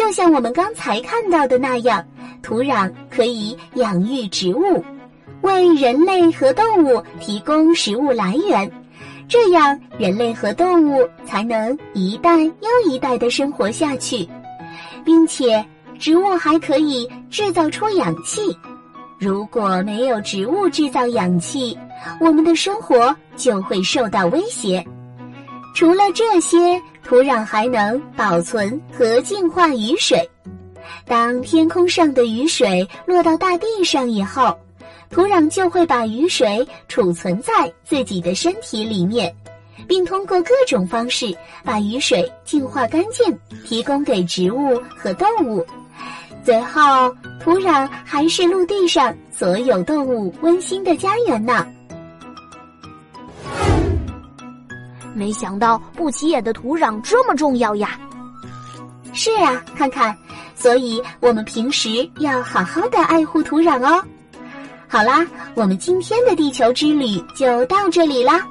就像我们刚才看到的那样，土壤可以养育植物，为人类和动物提供食物来源，这样人类和动物才能一代又一代的生活下去，并且植物还可以制造出氧气。如果没有植物制造氧气，我们的生活就会受到威胁。除了这些，土壤还能保存和净化雨水。当天空上的雨水落到大地上以后，土壤就会把雨水储存在自己的身体里面，并通过各种方式把雨水净化干净，提供给植物和动物。最后，土壤还是陆地上所有动物温馨的家园呢。没想到不起眼的土壤这么重要呀！是啊，看看，所以我们平时要好好的爱护土壤哦。好啦，我们今天的地球之旅就到这里啦，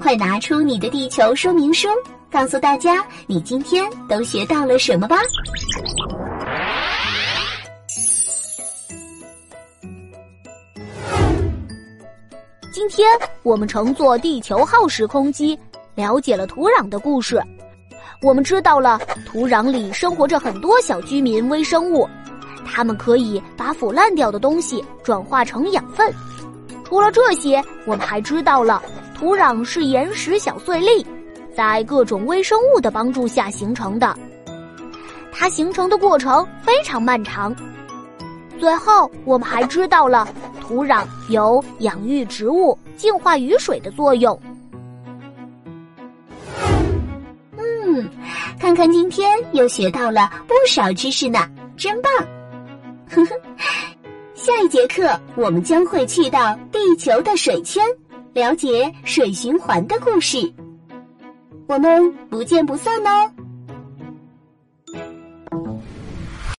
快拿出你的地球说明书，告诉大家你今天都学到了什么吧。今天我们乘坐地球号时空机。了解了土壤的故事，我们知道了土壤里生活着很多小居民微生物，它们可以把腐烂掉的东西转化成养分。除了这些，我们还知道了土壤是岩石小碎粒在各种微生物的帮助下形成的，它形成的过程非常漫长。最后，我们还知道了土壤有养育植物、净化雨水的作用。看看今天又学到了不少知识呢，真棒！呵呵，下一节课我们将会去到地球的水圈，了解水循环的故事。我们不见不散哦。